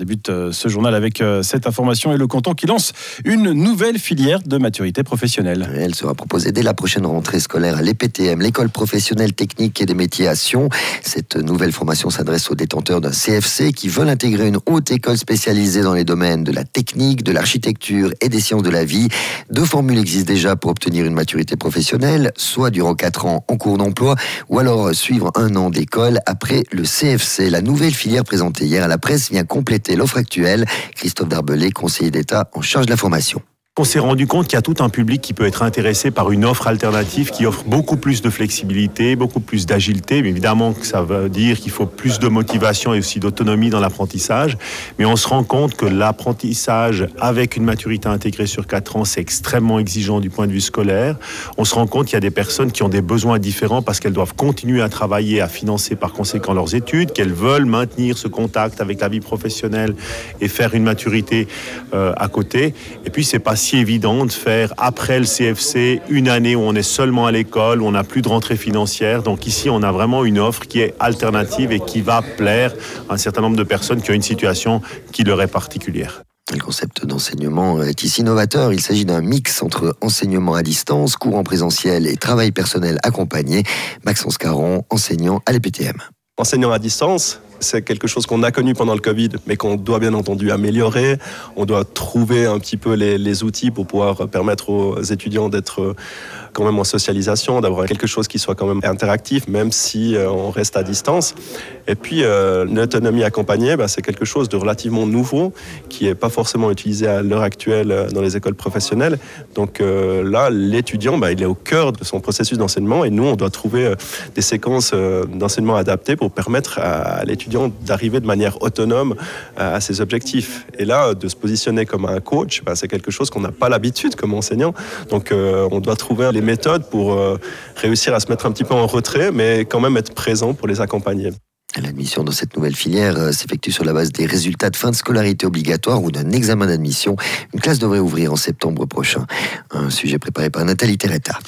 débute euh, ce journal avec euh, cette information et le canton qui lance une nouvelle filière de maturité professionnelle. Elle sera proposée dès la prochaine rentrée scolaire à l'EPTM, l'école professionnelle technique et des métiers à Sion. Cette nouvelle formation s'adresse aux détenteurs d'un CFC qui veulent intégrer une haute école spécialisée dans les domaines de la technique, de l'architecture et des sciences de la vie. Deux formules existent déjà pour obtenir une maturité professionnelle, soit durant 4 ans en cours d'emploi, ou alors suivre un an d'école après le CFC. La nouvelle filière présentée hier à la presse vient compléter l'offre actuelle. Christophe Darbelé, conseiller d'État en charge de la formation on s'est rendu compte qu'il y a tout un public qui peut être intéressé par une offre alternative qui offre beaucoup plus de flexibilité, beaucoup plus d'agilité. Évidemment ça veut dire qu'il faut plus de motivation et aussi d'autonomie dans l'apprentissage. Mais on se rend compte que l'apprentissage avec une maturité intégrée sur 4 ans, c'est extrêmement exigeant du point de vue scolaire. On se rend compte qu'il y a des personnes qui ont des besoins différents parce qu'elles doivent continuer à travailler, à financer par conséquent leurs études, qu'elles veulent maintenir ce contact avec la vie professionnelle et faire une maturité euh, à côté. Et puis c'est pas si évident de faire après le CFC une année où on est seulement à l'école, où on n'a plus de rentrée financière. Donc ici, on a vraiment une offre qui est alternative et qui va plaire à un certain nombre de personnes qui ont une situation qui leur est particulière. Le concept d'enseignement est ici novateur. Il s'agit d'un mix entre enseignement à distance, cours en présentiel et travail personnel accompagné. Maxence Caron, enseignant à l'EPTM. Enseignant à distance, c'est quelque chose qu'on a connu pendant le Covid, mais qu'on doit bien entendu améliorer. On doit trouver un petit peu les, outils pour pouvoir permettre aux étudiants d'être quand même en socialisation, d'avoir quelque chose qui soit quand même interactif, même si euh, on reste à distance. Et puis, euh, l'autonomie accompagnée, bah, c'est quelque chose de relativement nouveau qui n'est pas forcément utilisé à l'heure actuelle euh, dans les écoles professionnelles. Donc là, l'étudiant, bah, il est au cœur de son processus d'enseignement et nous, on doit trouver des séquences d'enseignement adaptées pour permettre à, l'étudiant d'arriver de manière autonome à, ses objectifs. Et là, de se positionner comme un coach, bah, c'est quelque chose qu'on n'a pas l'habitude comme enseignant. Donc, on doit trouver les méthodes pour euh, réussir à se mettre un petit peu en retrait, mais quand même être présent pour les accompagner. L'admission dans cette nouvelle filière euh, s'effectue sur la base des résultats de fin de scolarité obligatoire ou d'un examen d'admission. Une classe devrait ouvrir en septembre prochain. Un sujet préparé par Nathalie Terretta.